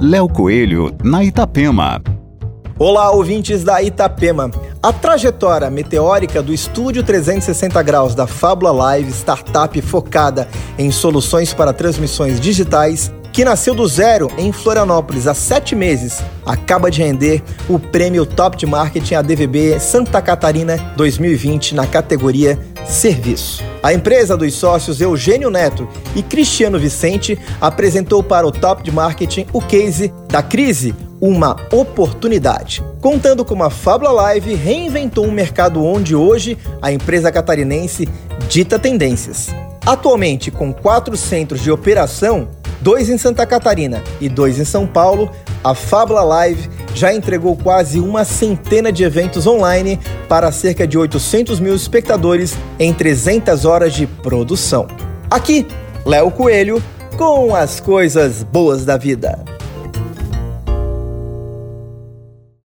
Léo Coelho, na Itapema. Olá, ouvintes da Itapema. A trajetória meteórica do Estúdio 360 Graus da Fábula Live, startup focada em soluções para transmissões digitais, que nasceu do zero em Florianópolis há sete meses, acaba de render o prêmio Top de Marketing ADVB Santa Catarina 2020 na categoria Serviço. A empresa dos sócios Eugênio Neto e Cristiano Vicente apresentou para o Top de Marketing o case da crise uma oportunidade, contando como a Fábula Live reinventou um mercado onde hoje a empresa catarinense dita tendências. Atualmente, com quatro centros de operação, dois em Santa Catarina e dois em São Paulo, a Fábula Live já entregou quase uma centena de eventos online para cerca de 800 mil espectadores em 300 horas de produção. Aqui, Léo Coelho com as coisas boas da vida.